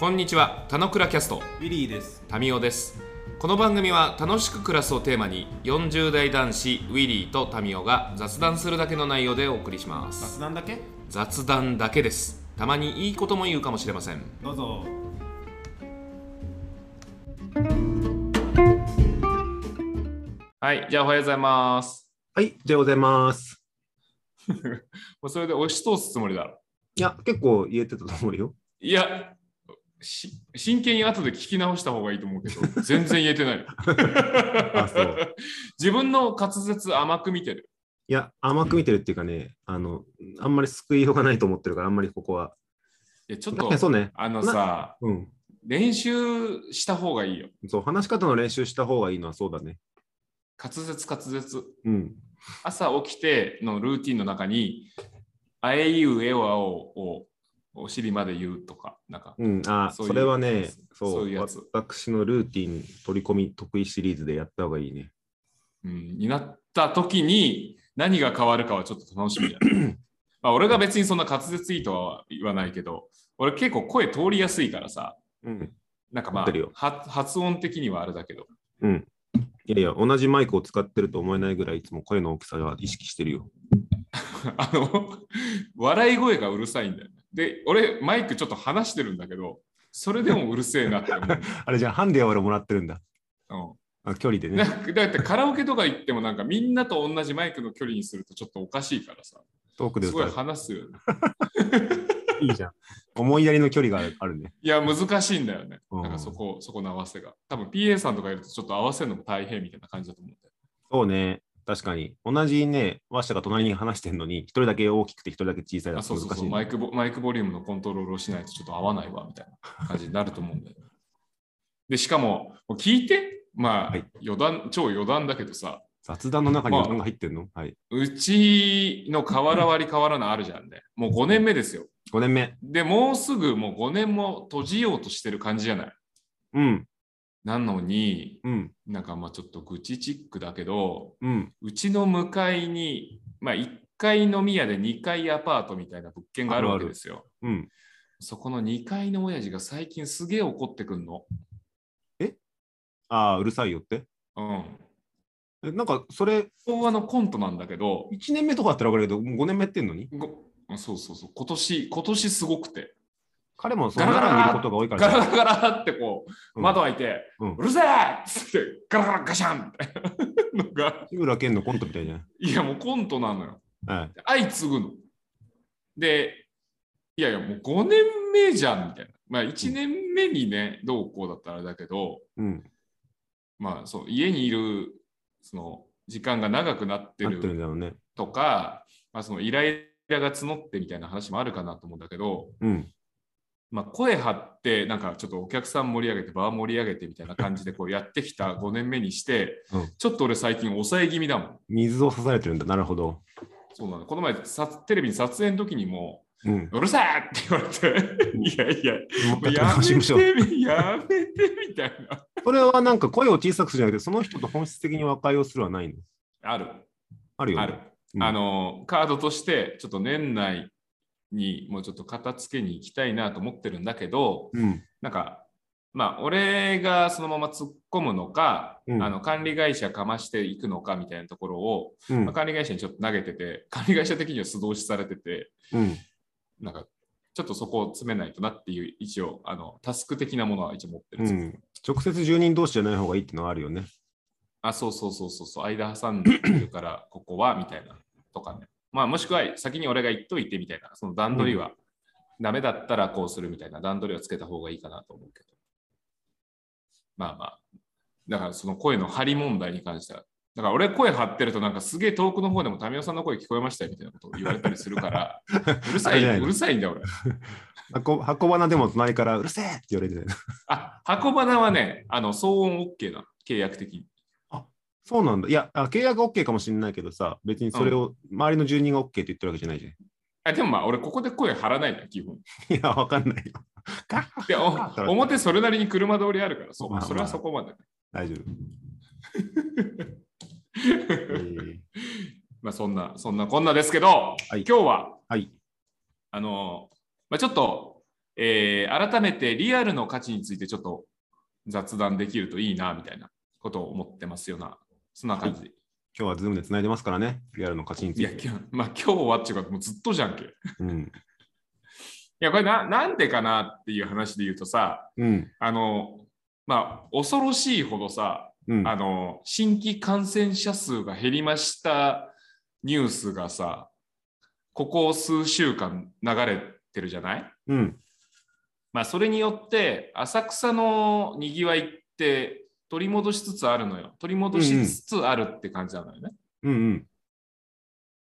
こんにちは、たのくらキャスト、ウィリーです。タミオです。この番組は楽しく暮らすをテーマに、40代男子ウィリーとタミオが雑談するだけの内容でお送りします。雑談だけ？雑談だけです。たまにいいことも言うかもしれません。どうぞ。はい、じゃあおはようございます。はい、じゃあございます。もうそれで押し通すつもりだろ。いや、結構言えてたと思うよ。いや、し真剣に後で聞き直した方がいいと思うけど、全然言えてない。自分の滑舌甘く見てる。いや、甘く見てるっていうかね、あの、あんまり救いようがないと思ってるから、あんまりここは。いや、ちょっと、そうね。あのさ、うん。練習した方がいいよ。そう、話し方の練習した方がいいのはそうだね。滑舌滑舌。うん。朝起きてのルーティンの中に、あえいうえおあおをお尻まで言うとか、なんか、うん、あ、それはね、そうそういうやつ私のルーティン取り込み得意シリーズでやった方がいいね。うん、になった時に何が変わるかはちょっと楽しみだ、ね。まあ俺が別にそんな滑舌いいとは言わないけど、俺結構声通りやすいからさ、うん。なんかまあ発音的にはあれだけど、うん。いやいや、同じマイクを使ってると思えないぐらい、いつも声の大きさは意識してるよ。あの、笑い声がうるさいんだよね。で、俺マイクちょっと離してるんだけど、それでもうるせえなって思う。あれじゃあ、ハンデは俺もらってるんだ。うんあ距離でね。だってカラオケとか行ってもなんかみんなと同じマイクの距離にするとちょっとおかしいからさ、遠くですごい話すよね。いいじゃん。思いやりの距離があるね。いや、難しいんだよね。うんなんかそこ、そこの合わせが。多分 PA さんとかいるとちょっと合わせるのも大変みたいな感じだと思うんだよ。そうね。確かに。同じね、話者が隣に話してるのに、一人だけ大きくて一人だけ小さいだあそうそうそうと難しいね、マイクボ。マイクボリュームのコントロールをしないとちょっと合わないわみたいな感じになると思うんだよ。で、しかも、聞いて、まあ、はい余談、超余談だけどさ、雑談の中にまあ余談が入ってるの、はい。うちの瓦割り瓦のあるじゃんね。もう5年目ですよ。5年目。で、もうすぐもう5年も閉じようとしてる感じじゃない？うん。なのに、うん。なんかまあちょっと愚痴チックだけど、うん。うちの向かいに、まあ、1階飲み屋で2階アパートみたいな物件があるわけですよ。うん。そこの2階の親父が最近すげえ怒ってくんの。ああ、うるさいよって？うん。えなんか、それ、昭和のコントなんだけど、1年目とかだったら分かるけど、もう5年目やってんのに？そうそうそう、今年、今年すごくて、彼もその中にいることが多いからガラガラガラってこう、うん窓開いて、うんうるせえっつって、ガラガラガシャンみたいなのが、志 村けんのコントみたいじゃん。いやもうコントなのよ。はい。相次ぐの。で、いやいや、もう5年目じゃんみたいな。まあ1年目にね、どうこうだったらだけど、うん。まあそう、家にいるその時間が長くなってる。とか、まあ、そのイライラが募ってみたいな話もあるかなと思うんだけど、うん。まあ、声張って、なんかちょっとお客さん盛り上げて、場盛り上げてみたいな感じでこうやってきた5年目にして、うんちょっと俺最近抑え気味だもん。水を刺されてるんだ。なるほど。そうなの。この前さテレビに撮影の時にも、うん。うるさいって言われて、いやいや、や。めて、やめてみたいな。それはなんか声を小さくするんじゃなくて、その人と本質的に和解をするはないの？ある、あるよ、ね。ある。うんあの、カードとして、ちょっと年内にもうちょっと片付けに行きたいなと思ってるんだけど、うん。なんか、まあ、俺がそのまま突っ込むのか、うんあの管理会社かましていくのかみたいなところを、うんまあ、管理会社にちょっと投げてて、管理会社的には素通しされてて、うん。なんか、ちょっとそこを詰めないとなっていう、一応、あの、タスク的なものは一応持ってるんですよ。うん。直接住人同士じゃない方がいいってのはあるよね。あ、そうそうそうそうそう、間挟んでるから、ここは、みたいな、とかね。まあ、もしくは先に俺が言っといてみたいな、その段取りは、ダメだったらこうするみたいな段取りをつけた方がいいかなと思うけど。まあまあ、だからその声の張り問題に関しては、だから俺声張ってるとなんかすげえ遠くの方でも民生さんの声聞こえましたよみたいなことを言われたりするから、うるさい、うるさいんだよ俺。箱箱花でも隣からうるせえって言われてる。あ、箱花はね、あの、騒音 OK な、契約的に。そうなんだ。いや、あ契約 OK かもしれないけどさ、別にそれを周りの住人が OK って言ってるわけじゃないじゃん。あでもまあ、俺ここで声張らないんだ、基本。いや、わかんないよ。で、お 表それなりに車通りあるから、そう、まあまあそれはそこまで。大丈夫。えーまあそんな、そんなこんなですけど、はい今日は、はい。あの、まあ、ちょっとえー改めてリアルの価値についてちょっと雑談できるといいなみたいなことを思ってますよな。そんな感じで。今日はズームでつないでますからね、リアルの勝ちについや、いて。今日、まあ今日はっていうか、もうずっとじゃんけ。いうん。や、これななんでかなっていう話で言うとさ、うん。あの、まあ、恐ろしいほどさ、うん。あの、新規感染者数が減りましたニュースがさ、ここ数週間流れてるじゃない？うん。まあ、それによって、浅草のにぎわいって取り戻しつつあるのよ。取り戻しつつあるって感じなのよね。うん。うん。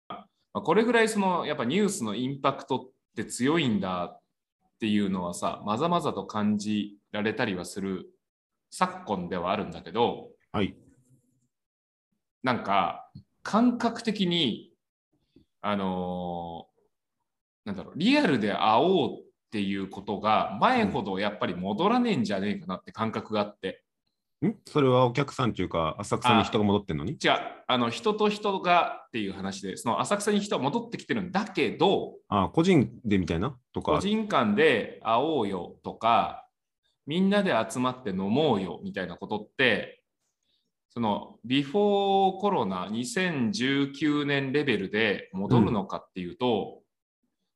まあ、これぐらいそのやっぱニュースのインパクトって強いんだっていうのはさまざまざと感じられたりはする昨今ではあるんだけどはい。なんか感覚的にあのーなんだろうリアルで会おうっていうことが前ほどやっぱり戻らねえんじゃねえかなって感覚があって、ん？それはお客さんというか、浅草に人が戻ってんのに？違う。あの人と人がっていう話でその浅草に人は戻ってきてるんだけどあ個人でみたいな？とか。個人間で会おうよとか、みんなで集まって飲もうよみたいなことって、そのビフォーコロナ2019年レベルで戻るのかっていうと、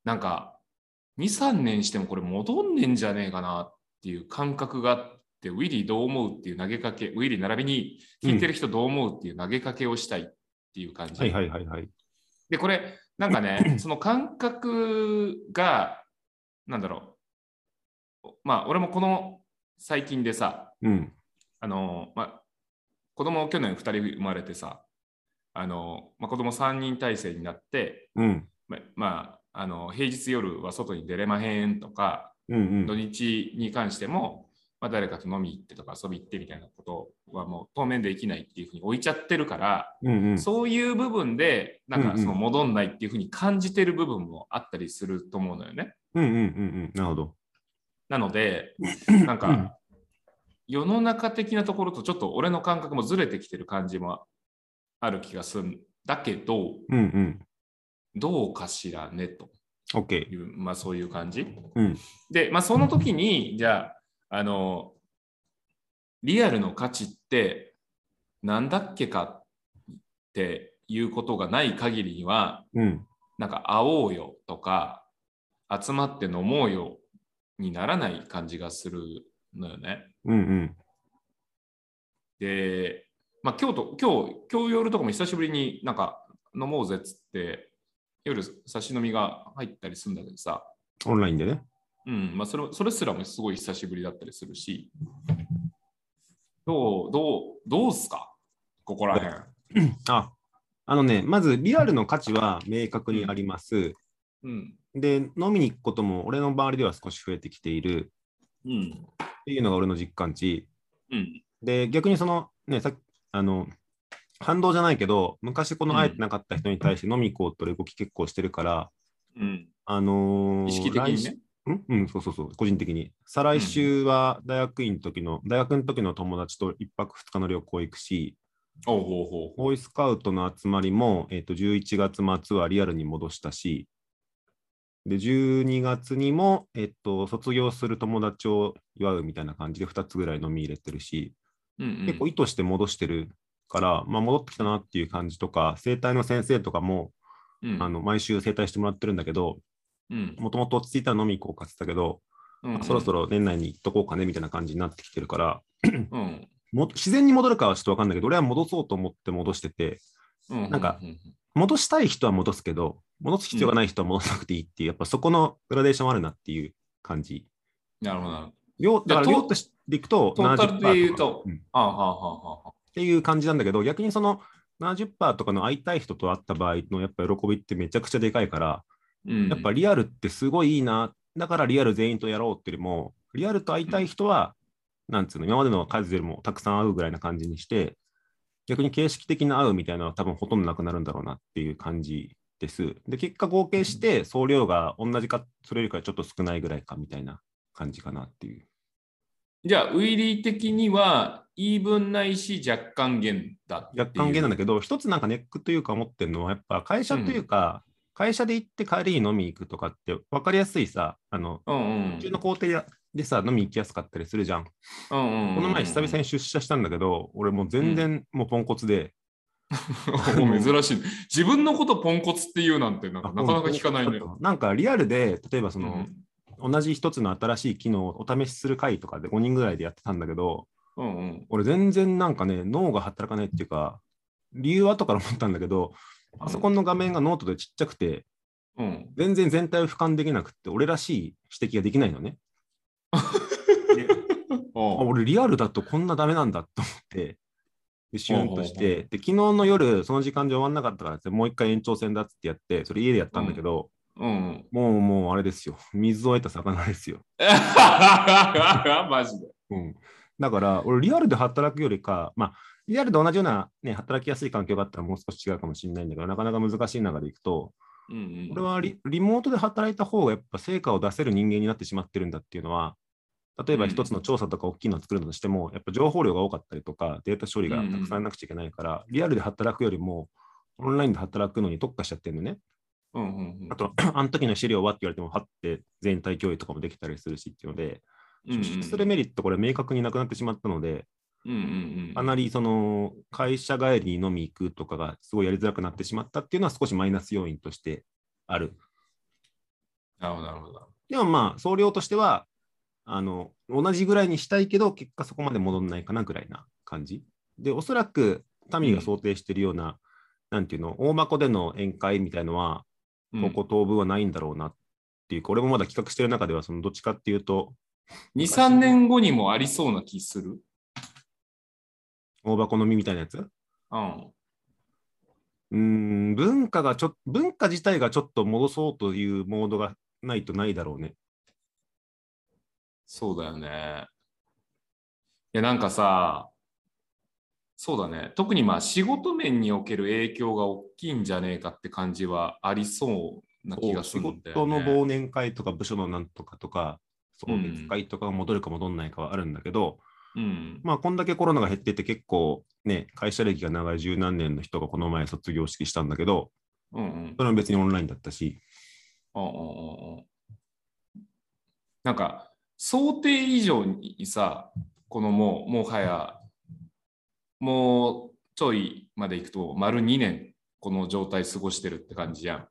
なんか2、3年してもこれ戻んねんじゃねえかなっていう感覚があって、ウィリーどう思うっていう投げかけ、ウィリー並びに聞いてる人どう思うっていう投げかけをしたいっていう感じ。はいはいはいはい。で、これ、なんかね、その感覚が、なんだろう。まあ、俺もこの最近でさ、うん。あの、まあ、子供去年2人生まれてさ、あの、まあ、子供3人体制になって、うん。ままあ、あの平日夜は外に出れまへんとか、うんうん。土日に関しても、まあ、誰かと飲み行ってとか遊び行ってみたいなことはもう当面できないっていうふうに置いちゃってるから、うんうん。そういう部分で、なんかその戻んないっていうふうに感じてる部分もあったりすると思うのよね。うんうんうんうん。なるほど。なので、なんか世の中的なところとちょっと俺の感覚もずれてきてる感じもある気がするんだけど、うんうん。どうかしらねと OK。まあそういう感じ。うん。で、まあその時に、じゃあ、あの、リアルの価値ってなんだっけかっていうことがない限りには、うん。なんか会おうよとか、集まって飲もうよにならない感じがするのよね。うんうん。で、まあ今日と、今日、今日夜とかも久しぶりになんか飲もうぜっつって、夜差し飲みが入ったりするんだけどさ、オンラインでね。うん、まあそれそれすらもすごい久しぶりだったりするし、どう、どう、どうすか？ここら辺。あ、あのね、まずリアルの価値は明確にあります。うん。で、飲みに行くことも俺の周りでは少し増えてきているうん。っていうのが俺の実感値。うん。で、逆にその、ね、さあの、反動じゃないけど、昔この会えてなかった人に対して飲み行こうと動き結構してるから、うん。あのー意識的にね。うん、そうそうそう、個人的に。再来週は大学院の時の、大学の時の友達と1泊2日の旅行行くし、おうほうほう。ボーイスカウトの集まりも、えっと11月末はリアルに戻したし、で、12月にも、えっと、卒業する友達を祝うみたいな感じで2つぐらい飲み入れてるし、うんうん、結構意図して戻してるから、まあ、戻ってきたなっていう感じとか、整体の先生とかも、うん、あの毎週整体してもらってるんだけど、うんもともと落ち着いたら飲み行こうかって言ったけど、うんうん、そろそろ年内に行っとこうかねみたいな感じになってきてるから、うん、も自然に戻るかはちょっと分かんないけど、俺は戻そうと思って戻してて、うん、なんか戻したい人は戻すけど、戻す必要がない人は戻さなくていいっていう、やっぱそこのグラデーションあるなっていう感じ。なるほど量だから量としていくとトータルで言うと70%かうん。ああ、はあ、はあ、はあ。ていう感じなんだけど、逆にその70%とかの会いたい人と会った場合のやっぱ喜びってめちゃくちゃでかいから、うん、やっぱリアルってすごいいいな、だからリアル全員とやろうっていうよりも、リアルと会いたい人は、なんつうの、今までの数よりもたくさん会うぐらいな感じにして、逆に形式的な会うみたいなのは多分ほとんどなくなるんだろうなっていう感じです。で、結果合計して総量が同じか、それよりかちょっと少ないぐらいかみたいな感じかなっていう。じゃあ、ウィリー的には、イーブンないし、若干減だ。若干減なんだけど、一つなんかネックというか思ってるのは、やっぱ会社というか、会社で行って帰りに飲み行くとかって分かりやすいさ、あの、うんうん。普通の工程でさ、飲み行きやすかったりするじゃん。うんうんうんこの前久々に出社したんだけど、俺もう全然もうポンコツで、珍しい。自分のことポンコツって言うなんてなかなか聞かないね。なんかリアルで、例えばその、うん。同じ一つの新しい機能をお試しする会とかで5人ぐらいでやってたんだけど、うんうん。俺全然なんかね、脳が働かないっていうか、理由は後から思ったんだけど、パソコンの画面がノートでちっちゃくて、うん全然全体を俯瞰できなくって、俺らしい指摘ができないのね。俺リアルだとこんなダメなんだと思って、でシュンとして、で、昨日の夜、その時間で終わんなかったからって、もう一回延長戦だっつってやって、それ家でやったんだけど、うんうん。もうもうあれですよ。水を得た魚ですよ。マジで。うん。だから、俺リアルで働くよりか、まあ、リアルで同じような、ね、働きやすい環境があったらもう少し違うかもしれないんだけど、なかなか難しい中でいくと、うんうん俺はリリモートで働いた方がやっぱ成果を出せる人間になってしまってるんだっていうのは、例えば一つの調査とか大きいのを作るのとしても、やっぱ情報量が多かったりとか、データ処理がたくさんなくちゃいけないから、リアルで働くよりも、オンラインで働くのに特化しちゃってるのね。うんうんうん。あと、あの時の資料はって言われても、はって全体共有とかもできたりするしっていうので、うんうん出社するメリット、これ明確になくなってしまったので、うんうんうんかなりその会社帰りに飲み行くとかがすごいやりづらくなってしまったっていうのは少しマイナス要因としてある。なるほど、なるほど。でもまあ、総量としては、あの、同じぐらいにしたいけど、結果そこまで戻んないかなぐらいな感じ。で、おそらく、タミーが想定しているような、なんていうの、大箱での宴会みたいのは、うんここ当分はないんだろうなっていうか、俺もまだ企画してる中では、そのどっちかっていうと、2、3年後にもありそうな気する。大箱飲みみたいなやつ？うん。うーん、文化がちょっと、文化自体がちょっと戻そうというモードがないとないだろうね。そうだよね。いや、なんかさ、そうだね。特にまあ仕事面における影響が大きいんじゃねえかって感じはありそうな気がす仕るんだよ事のね。忘年会とか部署のなんとかとか、送別会とかが戻るか戻んないかはあるんだけど、うん。まあ、こんだけコロナが減ってて結構ね、会社歴が長い十何年の人がこの前卒業式したんだけど、うんうん。それも別にオンラインだったし、うんうんうんうんなんか想定以上にさこのもうもはやもうちょいまでいくと丸2年この状態過ごしてるって感じじゃん。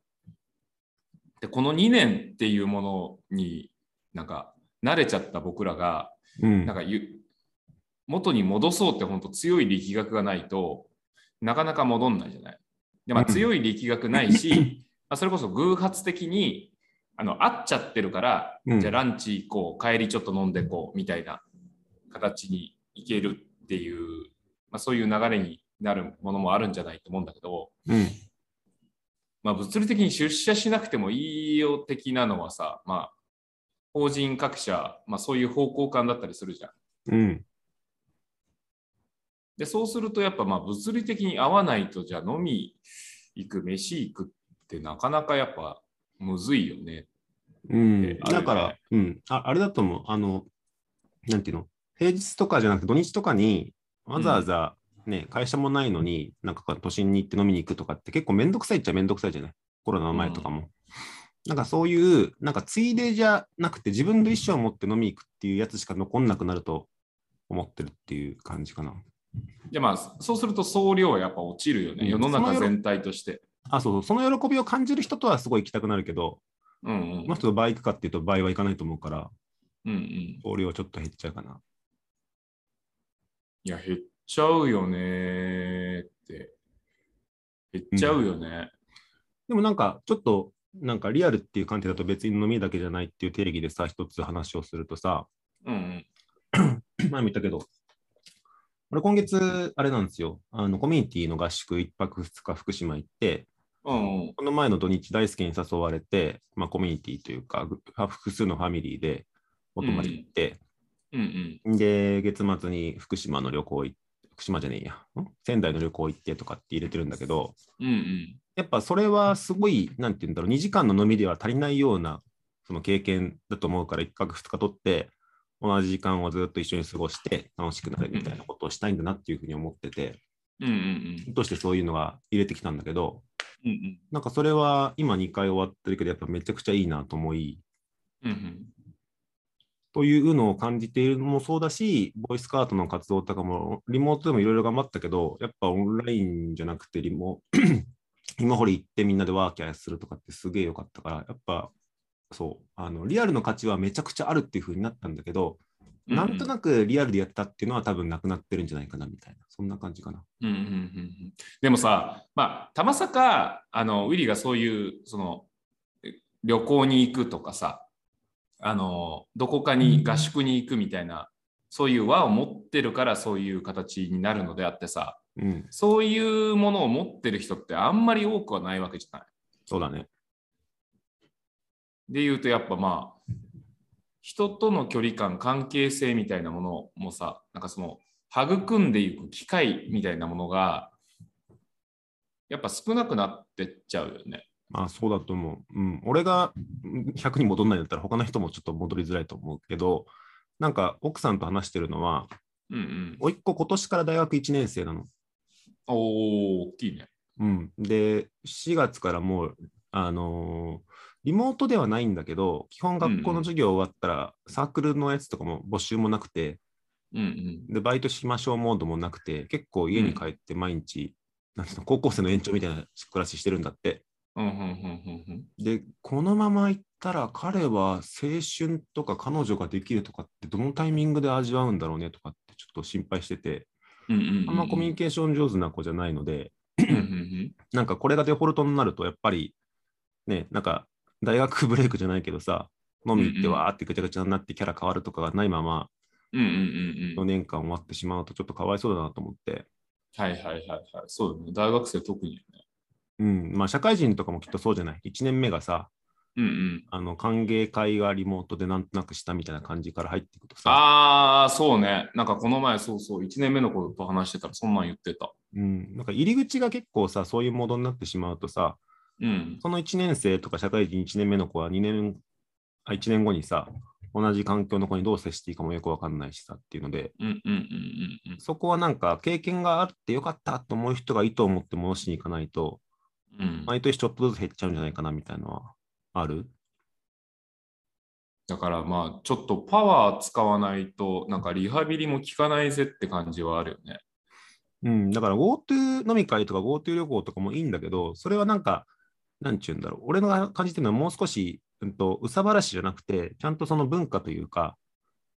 でこの2年っていうものになんか慣れちゃった僕らがうんなんかゆ元に戻そうって本当強い力学がないとなかなか戻んないじゃない。でまあ、うん強い力学ないし、まあ、それこそ偶発的にあの会っちゃってるから、うんじゃあランチ行こう帰りちょっと飲んでこうみたいな形に行けるっていう、まあ、そういう流れになるものもあるんじゃないと思うんだけど、うん、まあ、物理的に出社しなくてもいいよ的なのはさ、まあ、法人各社、まあ、そういう方向感だったりするじゃん。うん、で、そうするとやっぱまあ物理的に合わないと、じゃあ飲み行く、飯行くってなかなかやっぱむずいよね。うんだから、うんあ、あれだと思う。あの、なんていうの、平日とかじゃなくて土日とかにわざわざね、会社もないのに、なんか都心に行って飲みに行くとかって結構めんどくさいっちゃめんどくさいじゃない？コロナの前とかも。なんかそういう、なんかついでじゃなくて自分の意思を持って飲み行くっていうやつしか残んなくなると思ってるっていう感じかな。じゃあまあそうすると総量はやっぱ落ちるよね。うん世の中全体として。あ、そうそう、その喜びを感じる人とはすごい行きたくなるけど、うんうんこの人と倍行くかっていうと倍は行かないと思うから、うんうん。総量ちょっと減っちゃうかな。いや、減っちゃうよねーって。減っちゃうよね。でもなんか、ちょっと、なんかリアルっていう観点だと別に飲みだけじゃないっていう定義でさ、一つ話をするとさ、うんうん。前も言ったけど、俺今月、あれなんですよ、あのコミュニティの合宿1泊2日福島行って。この前の土日大輔に誘われて、まあ、コミュニティというか、ぐ複数のファミリーでお泊まり行って、うんうん。で、月末に福島の旅行行って、福島じゃねえや、ん？仙台の旅行行ってとかって入れてるんだけど、うんうん。やっぱそれはすごい、なんて言うんだろう、2時間の飲みでは足りないようなその経験だと思うから、1泊2日取って、同じ時間をずっと一緒に過ごして楽しくなるみたいなことをしたいんだなっていうふうに思ってて、うんうんとしてそういうのが入れてきたんだけど、うんうん。なんかそれは今2回終わってるけど、やっぱめちゃくちゃいいなと思い、うんうん。というのを感じているのもそうだし、ボイスカートの活動とかも、リモートでもいろいろ頑張ったけど、やっぱオンラインじゃなくてリモ、今掘り行ってみんなでワーキャーするとかってすげえ良かったから、やっぱそう、あのリアルの価値はめちゃくちゃあるっていう風になったんだけど、なんとなくリアルでやったっていうのは多分なくなってるんじゃないかなみたいな、そんな感じかな。うんうんうんうんでもさ、まあ、たまさかあのウィリーがそういうそのえ旅行に行くとかさあのどこかに合宿に行くみたいな、そういう輪を持ってるからそういう形になるのであってさうん、そういうものを持ってる人ってあんまり多くはないわけじゃない。そうだね。で言うとやっぱまあ人との距離感関係性みたいなものもさなんかその育んでいく機会みたいなものがやっぱ少なくなってっちゃうよね。まあそうだと思う。うん、俺がうん100に戻んないんだったら他の人もちょっと戻りづらいと思うけど、なんか奥さんと話してるのは、うんうん。おいっ子今年から大学1年生なの。おお、大きいね。うん、で、4月からもう、あのーリモートではないんだけど、基本学校の授業終わったら、サークルのやつとかも募集もなくて、うんうん。で、バイトしましょうモードもなくて、結構家に帰って毎日、うの高校生の延長みたいな暮らししてるんだって。で、このまま行ったら彼は青春とか彼女ができるとかってどのタイミングで味わうんだろうねとかってちょっと心配してて、あんまコミュニケーション上手な子じゃないので、なんかこれがデフォルトになるとやっぱりね、なんか大学ブレイクじゃないけどさ、飲み行ってわーってぐちゃぐちゃになってキャラ変わるとかがないままうんうんうん4うん。年間終わってしまうとちょっとかわいそうだなと思って、はいはいはいはい。そうだね。大学生特にね。うん、まあ社会人とかもきっとそうじゃない？1年目がさ、うんうん。あの歓迎会がリモートでなんとなくしたみたいな感じから入っていくとさ、ああ、そうね。なんかこの前、そうそう、1年目の子と話してたらそんなん言ってた。うん、なんか入り口が結構さ、そういうモードになってしまうとさ、うん。その1年生とか社会人1年目の子は2年、あ1年後にさ、同じ環境の子にどう接していいかもよくわかんないしさっていうので、うんうんうんうんうん。そこはなんか経験があってよかったと思う人がいいと思って戻しに行かないと、うん、毎年ちょっとずつ減っちゃうんじゃないかなみたいなのはある？だからまあちょっとパワー使わないとなんかリハビリも効かないぜって感じはあるよね。うん、だから GoTo 飲み会とか GoTo 旅行とかもいいんだけど、それはなんか、なんちゅうんだろう、俺の感じてるのはもう少し、うんと、うさばらしじゃなくて、ちゃんとその文化というか、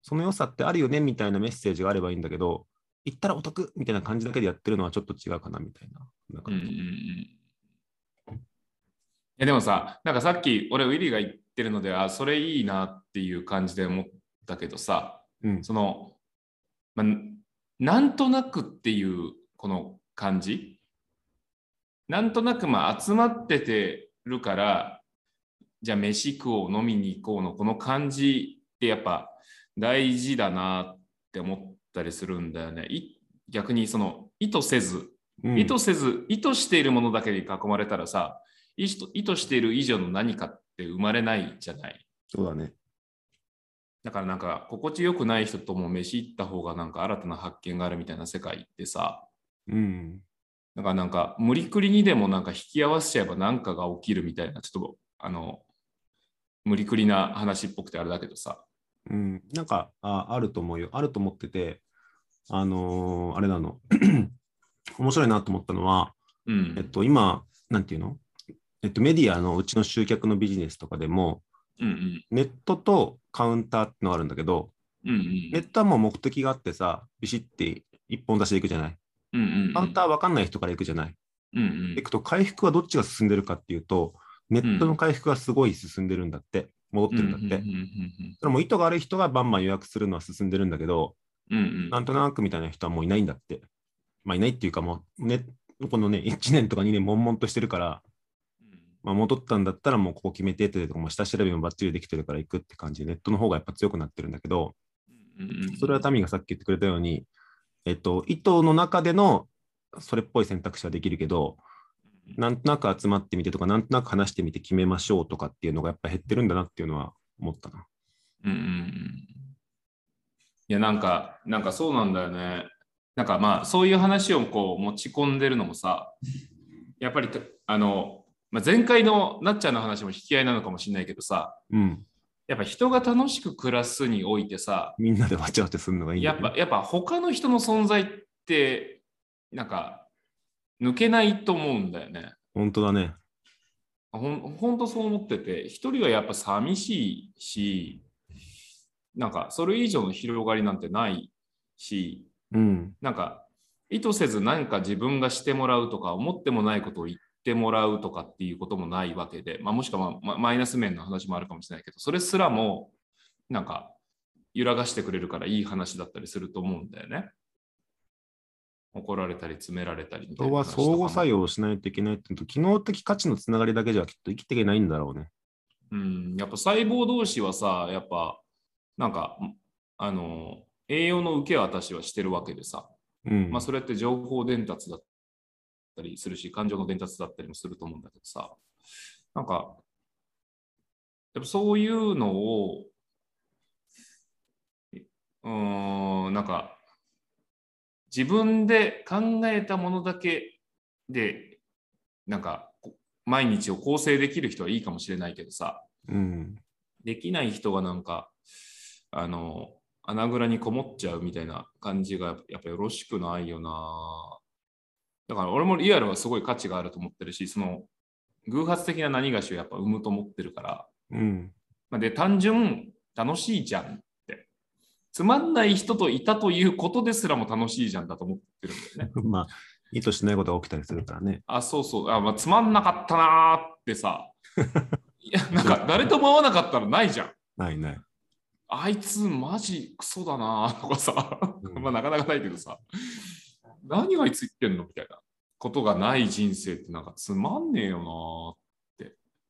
その良さってあるよねみたいなメッセージがあればいいんだけど、行ったらお得みたいな感じだけでやってるのはちょっと違うかなみたいな。なんかうんうんうん。いやでもさ、なんかさっき俺ウィリーが言ってるので、あ、それいいなっていう感じで思ったけどさ、うんその、まあ、なんとなくっていうこの感じ？なんとなくまあ集まっててるからじゃあ飯食おう飲みに行こうのこの感じってやっぱ大事だなって思ったりするんだよね。い逆にその意図せず、うん意図せず意図しているものだけに囲まれたらさ意図意図している以上の何かって生まれないじゃない。そうだね。だからなんか心地よくない人とも飯行った方がなんか新たな発見があるみたいな世界ってさ、うん。だからなんか無理くりにでもなんか引き合わせちゃえば何かが起きるみたいな、ちょっとあの、無理くりな話っぽくてあれだけどさ。うん、なんかあ、あると思うよ。あると思ってて、あのーあれなの。面白いなと思ったのは、うん。えっと、今、なんていうの？えっと、メディアのうちの集客のビジネスとかでも、うんうん。ネットとカウンターってのがあるんだけど、うんうん。ネットはもう目的があってさ、ビシッて一本出しでいくじゃない？うんうん。カウンターわかんない人から行くじゃない？うんうん行くと回復はどっちが進んでるかっていうと、ネットの回復がすごい進んでるんだって、戻ってるんだって。うんうんそれも意図が悪い人がバンバン予約するのは進んでるんだけど、うんうん。なんとなくみたいな人はもういないんだって。まあいないっていうかもう、ね、このね、1年とか2年悶々としてるから、まあ、戻ったんだったらもうここ決めてってとか、もう下調べもバッチリできてるから行くって感じで、ネットの方がやっぱ強くなってるんだけど、うんうんそれはタミがさっき言ってくれたように、えっと、意図の中でのそれっぽい選択肢はできるけど、なんとなく集まってみてとか、なんとなく話してみて決めましょうとかっていうのがやっぱ減ってるんだなっていうのは思ったな。うんうんうんいや、なんか、なんかそうなんだよね。なんかまあ、そういう話をこう持ち込んでるのもさ、やっぱりたあの、まあ、前回のなっちゃんの話も引き合いなのかもしれないけどさ、うん。やっぱ人が楽しく暮らすにおいてさ、みんなでわちゃわちゃするのがいいね、やっぱやっぱ他の人の存在って、なんか抜けないと思うんだよね。本当だね。ほんほんとそう思ってて、一人はやっぱ寂しいし、なんかそれ以上の広がりなんてないし、うん。なんか意図せず何か自分がしてもらうとか、思ってもないことを言ってもらうとかっていうこともないわけで、まあ、もしくは、まあマイナス面の話もあるかもしれないけど、それすらもなんか揺らがしてくれるからいい話だったりすると思うんだよね。怒られたり詰められたりみたい人はな話とかも相互作用をしないといけないっていうと、機能的価値のつながりだけじゃきっと生きていけないんだろうね。うん、やっぱ細胞同士はさ、やっぱ、なんか、あの、栄養の受け渡しはしてるわけでさ、うん。まあ、それって情報伝達だったりするし、感情の伝達だったりもすると思うんだけどさ、なんか、やっぱそういうのを、うーん、なんか、自分で考えたものだけで、なんか、こ毎日を構成できる人はいいかもしれないけどさ、うん。できない人がなんか、あの、穴蔵にこもっちゃうみたいな感じがやっぱよろしくないよな。だから俺もリアルはすごい価値があると思ってるし、その偶発的な何がしをやっぱ生むと思ってるから、うん。まあで、単純楽しいじゃんって。つまんない人といたということですらも楽しいじゃんだと思ってるんだよね。まあ、意図しないことが起きたりするからね。あ、そうそう。あまあ、つまんなかったなーってさ。いや、なんか誰とも会わなかったらないじゃん。ないない。あいつマジクソだなとかさ、うん まあなかなかないけどさ、何があいつ言ってんの？みたいなことがない人生ってなんかつまんねえよ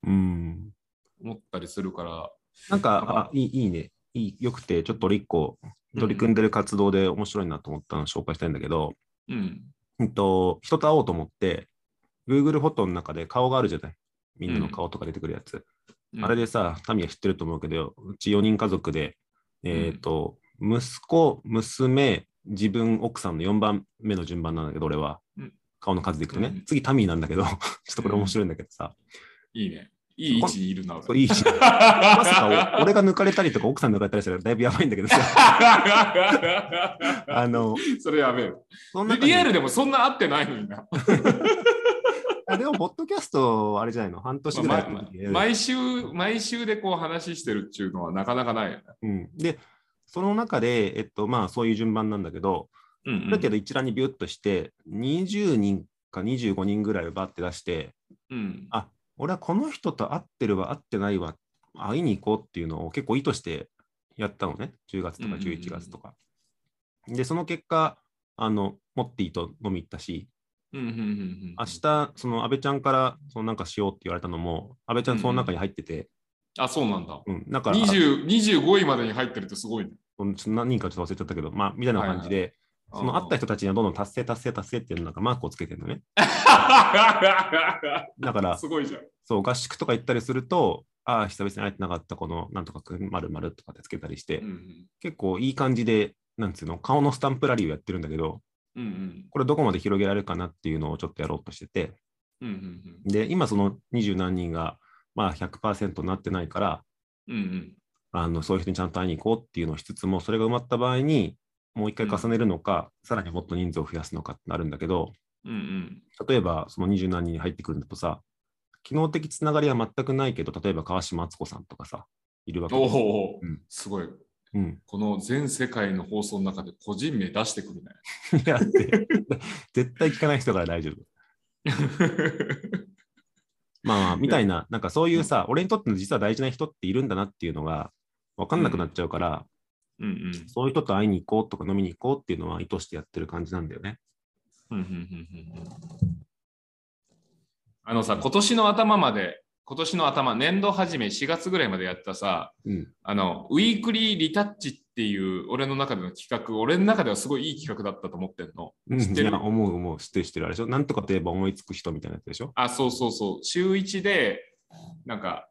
うん。な思ったりするから、なんか、あいいいいね。いいよくて、ちょっと俺一個取り組んでる活動で面白いなと思ったのを紹介したいんだけど、うん、うんと、人と会おうと思って、Google フォトの中で顔があるじゃない？みんなの顔とか出てくるやつ。うんあれでさ、タミは知ってると思うけど、うち4人家族で、えっ、と、息子、娘、自分、奥さんの4番目の順番なんだけど、俺はうん。顔の数でいくとね。うん次、タミーなんだけど、ちょっとこれ面白いんだけどさ、いいね。いい位置にいるな。いいし、まさかお俺が抜かれたりとか奥さん抜かれたりしたらだいぶやばいんだけどさ、あの、それやべえよ。そんなリアルでもそんな合ってないのにな。あでも、ポッドキャスト、あれじゃないの？半年ぐらいやってる時やる毎週、毎週でこう話してるっていうのはなかなかないよね。うん。で、その中で、えっと、まあ、そういう順番なんだけど、うんだけど一覧にビュッとして、20人か25人ぐらいをバッて出して、うん。あ俺はこの人と会ってるわ、会ってないわ、会いに行こうっていうのを結構意図してやったのね。10月とかうんうんうん11月とか。で、その結果、あの、モッティと飲み行ったし、うんうんうんうん明日、その安倍ちゃんから、そのなんかしようって言われたのも、安倍ちゃんその中に入ってて、あ、そうなんだ。うん、だから、20 25位までに入ってるってすごいね。何人かちょっと忘れちゃったけど、まあ、みたいな感じで、その会った人たちにはどんどん達成、達成、達成っていうなんかマークをつけてるのね。だから、すごいじゃん。そう、合宿とか行ったりすると、ああ、久々に会えてなかったこのなんとかくんまるまるとかってつけたりして、うんうん結構いい感じで、なんつうの、顔のスタンプラリーをやってるんだけど、うんうんこれどこまで広げられるかなっていうのをちょっとやろうとしてて、うんうんで、今その二十何人が、まあ100%になってないから、うんうんあのそういう人にちゃんと会いに行こうっていうのをしつつも、それが埋まった場合に、もう一回重ねるのか、さらにもっと人数を増やすのかってなるんだけど、うんうん例えばその二十何人に入ってくるんだとさ、機能的つながりは全くないけど、例えば川島敦子さんとかさ、いるわけおですよお、うんすごい。うん。この全世界の放送の中で個人名出してくるね。いや絶対聞かない人から大丈夫。まあまあ、みたいな、なんかそういうさ、俺にとっての実は大事な人っているんだなっていうのが分かんなくなっちゃうから、うんうんそういう人と会いに行こうとか飲みに行こうっていうのは意図してやってる感じなんだよね。あのさ、今年の頭まで、今年の頭、年度始め4月ぐらいまでやったさ、うん。あの、ウィークリーリタッチっていう俺の中での企画、俺の中ではすごいいい企画だったと思ってんの。うん知ってる？いや思う思う、知ってる知ってる。あれでしょなんとかといえば思いつく人みたいなやつでしょ？あ、そうそうそう。週1で、なんか、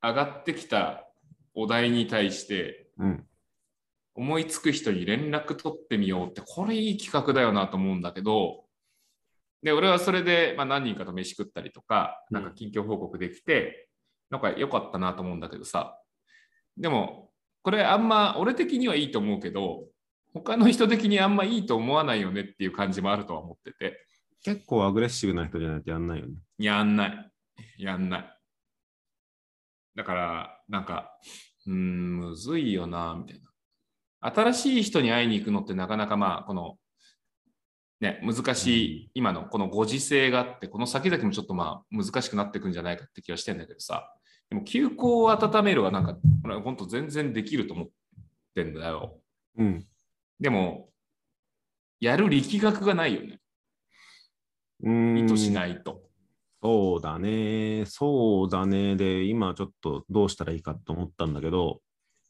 上がってきたお題に対して、うん。思いつく人に連絡取ってみようって、これいい企画だよなと思うんだけど、で、俺はそれで、まあ、何人かと飯食ったりとか、なんか近況報告できて、なんか良かったなと思うんだけどさ、でも、これあんま俺的にはいいと思うけど、他の人的にあんまいいと思わないよねっていう感じもあるとは思ってて、結構アグレッシブな人じゃないとやんないよね。やんない。やんない。だから、なんか、うーん、むずいよな、みたいな。新しい人に会いに行くのってなかなかまあ、この、ね、難しい、今のこのご時世があって、この先々もちょっとまあ難しくなっていくんじゃないかって気はしてんだけどさ、でも休校を温めるはなんか、俺は本当全然できると思ってんだよ。うん。でも、やる力学がないよね。うーん意図しないと。そうだね。そうだね。で、今ちょっとどうしたらいいかと思ったんだけど、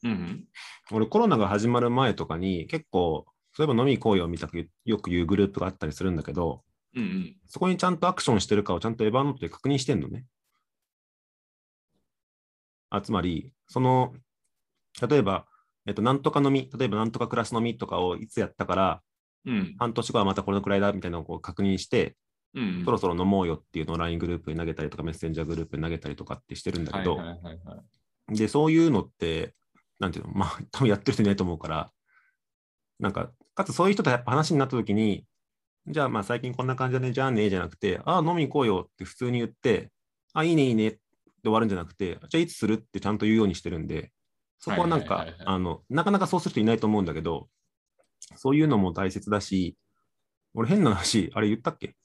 うんうん。俺コロナが始まる前とかに結構、そういえば飲み行こうよみたくよく言うグループがあったりするんだけど、うんうん。そこにちゃんとアクションしてるかをちゃんとエヴァノートで確認してんのね。あつまり、その、例えば、えっと、なんとか飲み、例えばなんとかクラス飲みとかをいつやったから、うん半年後はまたこのくらいだみたいなのをこう確認して、うん。そろそろ飲もうよっていうのを LINE グループに投げたりとか、メッセンジャーグループに投げたりとかってしてるんだけど。で、そういうのって、なんていうの、まあ、多分やってる人いないと思うから、なんか、かつそういう人とやっぱ話になった時に、じゃあまあ最近こんな感じだね、じゃあね、じゃなくて、ああ、飲み行こうよって普通に言って、あいいね、いいねって終わるんじゃなくて、じゃあいつするってちゃんと言うようにしてるんで、そこはなんかあの、なかなかそうする人いないと思うんだけど、そういうのも大切だし、俺変な話、あれ言ったっけ？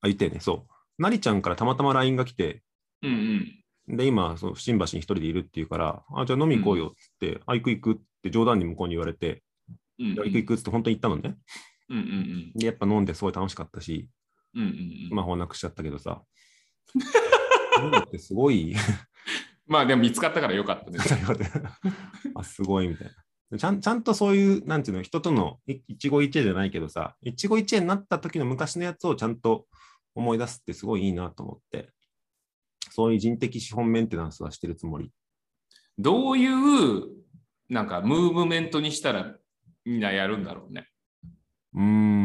あ、言ったよね、そう。なりちゃんからたまたま LINE が来て、うんうん。で、今、そう新橋に一人でいるっていうから、あ、じゃあ飲み行こうよっつって、あ、行く行くって冗談に向こうに言われて、うんうん行く行くっつって本当に行ったのね。うんうんうん。で、やっぱ飲んですごい楽しかったし、うんうんうん。スマホをなくしちゃったけどさ。飲むってすごい。まあでも見つかったからよかったね。あ、すごいみたいな。ちゃんちゃんとそういう、なんていうの、人とのい一期一会じゃないけどさ、一期一会になった時の昔のやつをちゃんと思い出すってすごいいいなと思って、そういう人的資本メンテナンスはしてるつもり。どういうなんかムーブメントにしたらみんなやるんだろうね。うーん。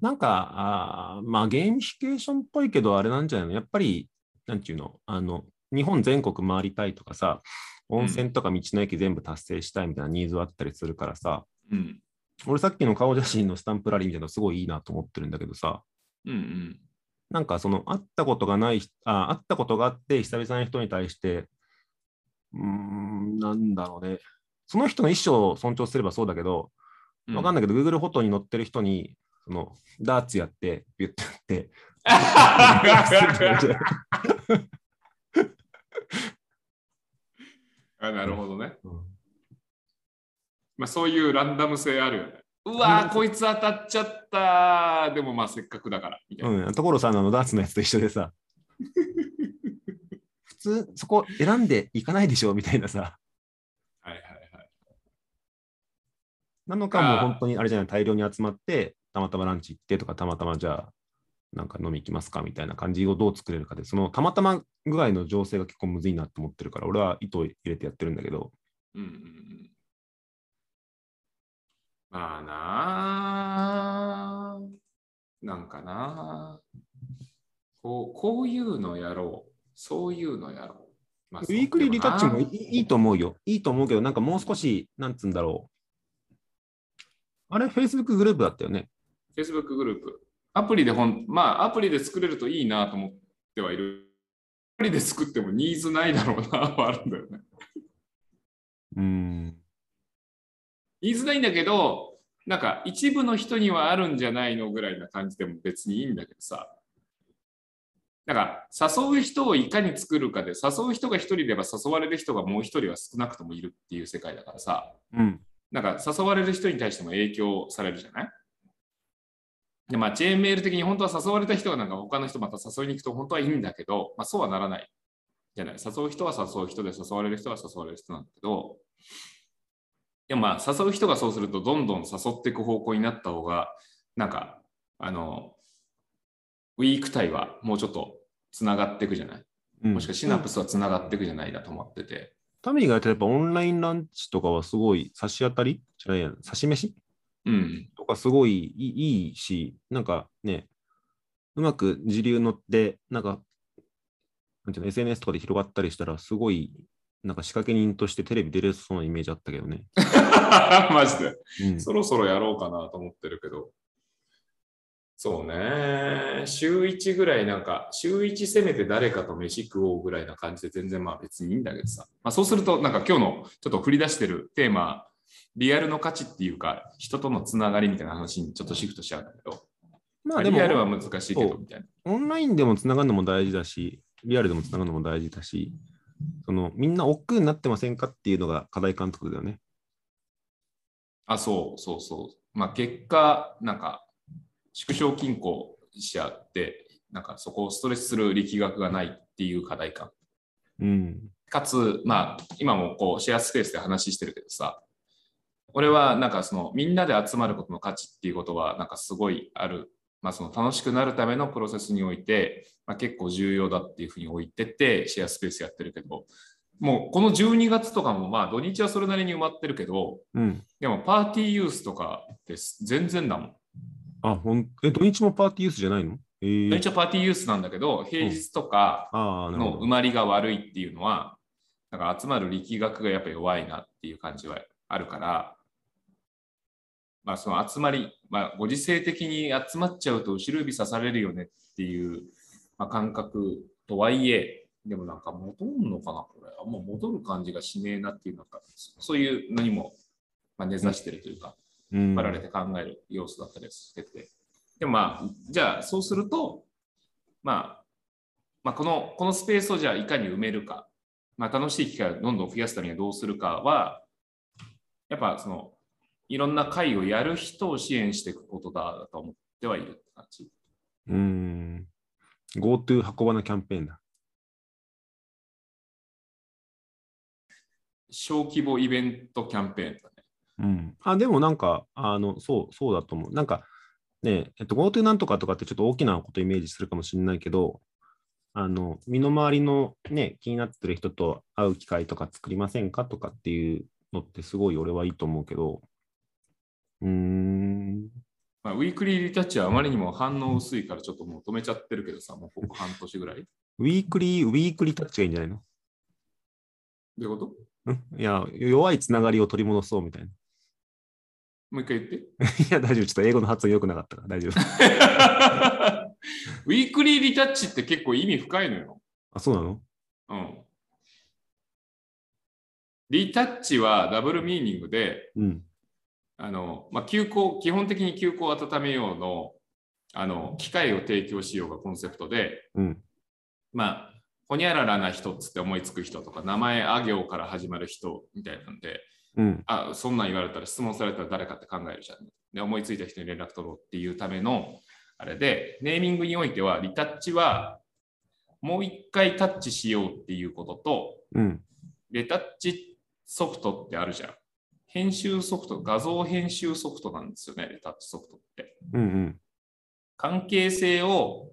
なんか、あーまあ、ゲーミフィケーションっぽいけど、あれなんじゃないの？やっぱり、なんていうの？あの、日本全国回りたいとかさ、温泉とか道の駅全部達成したいみたいなニーズはあったりするからさ、うん。俺さっきの顔写真のスタンプラリーみたいなのすごいいいなと思ってるんだけどさ、うんうん。なんかその会ったことがない、あ会ったことがあって久々の人に対して、うーん、なんだろうね。その人の一生を尊重すればそうだけど、わかんなないけど、Google フォトに載ってる人に、そのダーツやって、ビュッてやって、あなるほどね。うんまあそういうランダム性あるよね。うわー、こいつ当たっちゃった。でもまあせっかくだから。みたいな。うん、所さんのあのダーツのやつと一緒でさ、普通そこ選んでいかないでしょみたいなさ、はいはいはい。なのかもう本当にあれじゃない、大量に集まって、たまたまランチ行ってとか、たまたまじゃあ、なんか飲み行きますかみたいな感じをどう作れるかで、そのたまたま具合の情勢が結構むずいなと思ってるから、俺は糸を入れてやってるんだけど、うんうんうん。まあなあ。なんかなあ。こうこういうのやろう。そういうのやろう。まあウィークリーリタッチもいでいいいと思うよ。いいと思うけど、なんかもう少し、なんつうんだろう。あれ、Facebook グループだったよね。な Facebook グループ。アプリでほん、まあアプリで作れるといいなと思ってはいる。アプリで作ってもニーズないだろうな はあるんだよね。うーん。ニーズないんだけど、なんか一部の人にはあるんじゃないのぐらいな感じでも別にいいんだけどさ。なんか誘う人をいかに作るかで、誘う人が一人でば誘われる人がもう一人は少なくともいるっていう世界だからさ。うん。なんか誘われる人に対しても影響されるじゃない？で、まあ、チェーンメール的に本当は誘われた人がなんか他の人また誘いに行くと本当はいいんだけど、まあ、そうはならないじゃない。誘う人は誘う人で誘われる人は誘われる人なんだけど、でもまあ、誘う人がそうするとどんどん誘っていく方向になった方が、なんか、あの、ウィーク帯はもうちょっとつながっていくじゃない？うんもしくはシナプスはつながっていくじゃないだと思ってて。タミーがやってるやっぱオンラインランチとかはすごい差し当たり？じゃないや差し飯？うん。かすごいいいいいし、なんかね、うまく時流乗って、なんか、なんていうの、SNS とかで広がったりしたら、すごい、なんか仕掛け人としてテレビ出れそうなイメージあったけどね。マジで。うん、そろそろやろうかなと思ってるけど。そうね。週1ぐらいなんか、週1せめて誰かと飯食おうぐらいな感じで全然まあ別にいいんだけどさ。まあそうするとなんか今日のちょっと振り出してるテーマ、リアルの価値っていうか、人とのつながりみたいな話にちょっとシフトしちゃうんだけど、まあでリアルはも、難しいけどみたいな。オンラインでもつながるのも大事だし、リアルでもつながるのも大事だし、そのみんな億劫になってませんかっていうのが課題監督だよね。あ、そうそうそう。まあ結果、なんか、縮小均衡しちゃって、なんかそこをストレスする力学がないっていう課題感。うん。かつ、まあ、今もこうシェアスペースで話してるけどさ、俺はなんかそのみんなで集まることの価値っていうことはなんかすごいある、まあ、その楽しくなるためのプロセスにおいて、まあ、結構重要だっていうふうに置いてってシェアスペースやってるけど、もうこの12月とかもまあ土日はそれなりに埋まってるけど、うん。でもパーティーユースとかです全然だもん。あ、ほんえ、土日もパーティーユースじゃないの？えー土日はパーティーユースなんだけど、平日とか。の埋まりが悪いっていうのは、なんか集まる力学がやっぱ弱いなっていう感じはあるから、まあその集まり、まあご時世的に集まっちゃうと後ろ指刺されるよねっていう、まあ、感覚とはいえ、でもなんか戻るのかなこれ。あんま戻る感じがしねえなっていう、なんかそういうのにも、まあ、根ざしてるというか、うん引っ張られて考える要素だったりしてて。でもまあ、じゃあそうすると、まあ、まあ、この、このスペースをじゃあいかに埋めるか、まあ、楽しい機会をどんどん増やすためにはどうするかは、やっぱその、いろんな会をやる人を支援していくことだと思ってはいるって感じ。うん。GoTo 運ばなキャンペーンだ。小規模イベントキャンペーンだね。うん。あ、でもなんか、あの、そう、そうだと思う。なんか、ね、えっと、GoTo なんとかとかってちょっと大きなことイメージするかもしれないけど、あの、身の回りのね、気になってる人と会う機会とか作りませんかとかっていうのってすごい俺はいいと思うけど、うーん。まあ、ウィークリーリタッチはあまりにも反応薄いからちょっともう止めちゃってるけどさ、もうここ半年ぐらい。どウィークリー、ウィークリータッチがいいんじゃないの？ういうこと？うん？いや、弱いつながりを取り戻そうみたいな。もう一回言って。いや、大丈夫。ちょっと英語の発音良くなかったから大丈夫。ウィークリーリタッチって結構意味深いのよ。あ、そうなの？うん。リタッチはダブルミーニングで、うん。あの、まあ、休校、基本的に休校を温めようの、あの、機会を提供しようがコンセプトで、うん。まあ、ほにゃららな人っつって思いつく人とか、名前あ行から始まる人みたいなんで、うん。あ、そんなん言われたら質問されたら誰かって考えるじゃん。で、思いついた人に連絡取ろうっていうための、あれで、ネーミングにおいては、リタッチは、もう一回タッチしようっていうことと、うん。レタッチソフトってあるじゃん。編集ソフト、画像編集ソフトなんですよね、レタッチソフトって。うん。うん。関係性を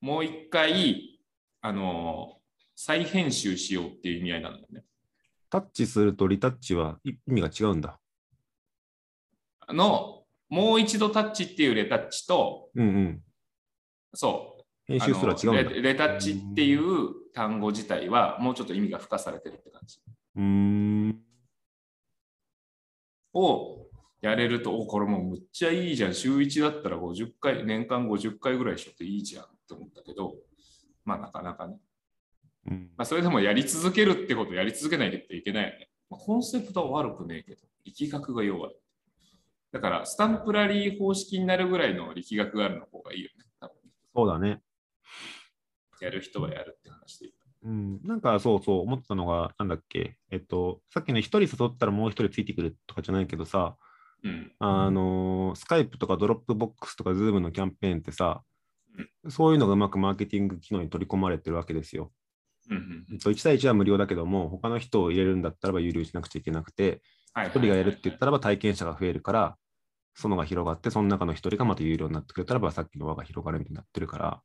もう一回、あの再編集しようっていう意味合いなんだよね。タッチするとリタッチは意味が違うんだ。あの、もう一度タッチっていうレタッチと、うんうん。そう、編集すら違うんだ。レレタッチっていう単語自体はもうちょっと意味が付加されてるって感じ。うーん。をやれると、おこれもうむっちゃいいじゃん。週1だったら50回、年間50回ぐらいしょっていいじゃんって思ったけど、まあなかなかね。うんまあそれでもやり続けるってことやり続けないといけないよね。まあ、コンセプトは悪くねえけど、力学が弱い。だから、スタンプラリー方式になるぐらいの力学があるの方がいいよね。多分そうだね。やる人はやるって話で。うん。なんかそうそう思ったのが、なんだっけ？えっと、さっきの一人誘ったらもう一人ついてくるとかじゃないけどさ、うん。あのスカイプとかドロップボックスとかズームのキャンペーンってさ、そういうのがうまくマーケティング機能に取り込まれてるわけですよ。うんうんえっと1対1は無料だけども、他の人を入れるんだったらば有料しなくちゃいけなくて、はい1人がやるって言ったらば体験者が増えるから、そのが広がって、その中の1人がまた有料になってくれたらば、さっきの輪が広がるみたいになってるから、うん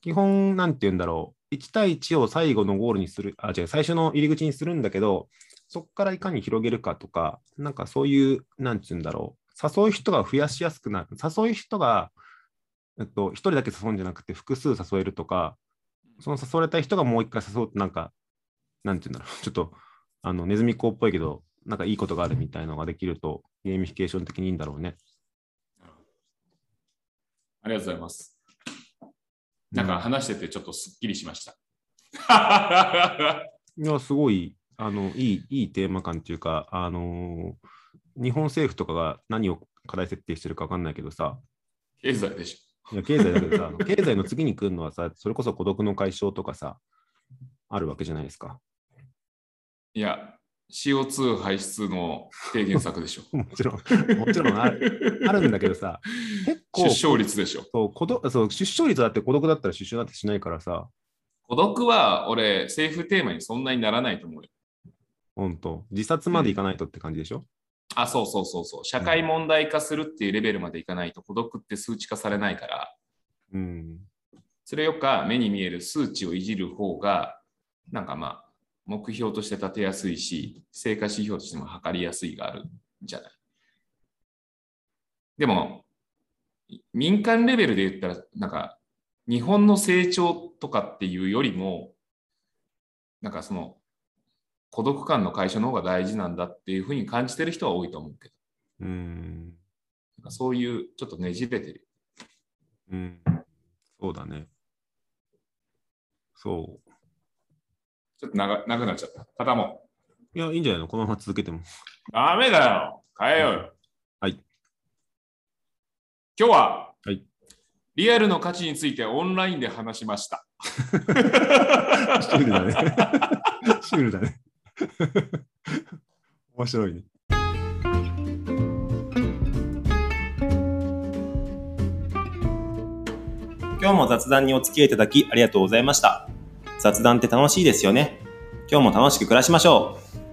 基本、なんて言うんだろう、1対1を最後のゴールにする、あ、違う、最初の入り口にするんだけど、そこからいかに広げるかとか、なんかそういう、なんて言うんだろう、誘う人が増やしやすくなる。誘う人が、えっと、一人だけ誘うんじゃなくて複数誘えるとか、その誘われた人がもう一回誘うとなんか、なんていうんだろう、ちょっとあのネズミ講っぽいけど、なんかいいことがあるみたいなのができると、ゲーミフィケーション的にいいんだろうね。ありがとうございます。なんか話しててちょっとすっきりしました。いや、すごい、あの、いい、いいテーマ感っていうか、あのー日本政府とかが何を課題設定してるか分かんないけどさ、経済でしいや経済だけどさ、経済の次に来るのはさ、それこそ孤独の解消とかさ、あるわけじゃないですか。ょ。いや、CO2 排出の低減策でしょ。もちろん、もちろんある あるんだけどさ、結構出生率でしょ。そう孤独そう出生率だって孤独だったら出生なんてしないからさ、孤独は俺、政府テーマにそんなにならないと思うよ。本当自殺までいかないとって感じでしょ、あ、そうそうそうそう。社会問題化するっていうレベルまでいかないと孤独って数値化されないから、うん、それよか目に見える数値をいじる方が、なんかまあ、目標として立てやすいし、成果指標としても測りやすいがあるんじゃない？でも、民間レベルで言ったら、なんか、日本の成長とかっていうよりも、なんかその、孤独感の解消の方が大事なんだっていうふうに感じてる人は多いと思うけど、うん、なんかそういうちょっとねじれてる。うん、そうだね。そちょっと長長くなっちゃった。ただもう。いや、いいんじゃないの？このまま続けても。う、ダメだよ変えようよ。はい。今日は、はいリアルの価値についてオンラインで話しました。シュールだね。シュールだね。面白いね。今日も雑談にお付き合いいただきありがとうございました。雑談って楽しいですよね。今日も楽しく暮らしましょう。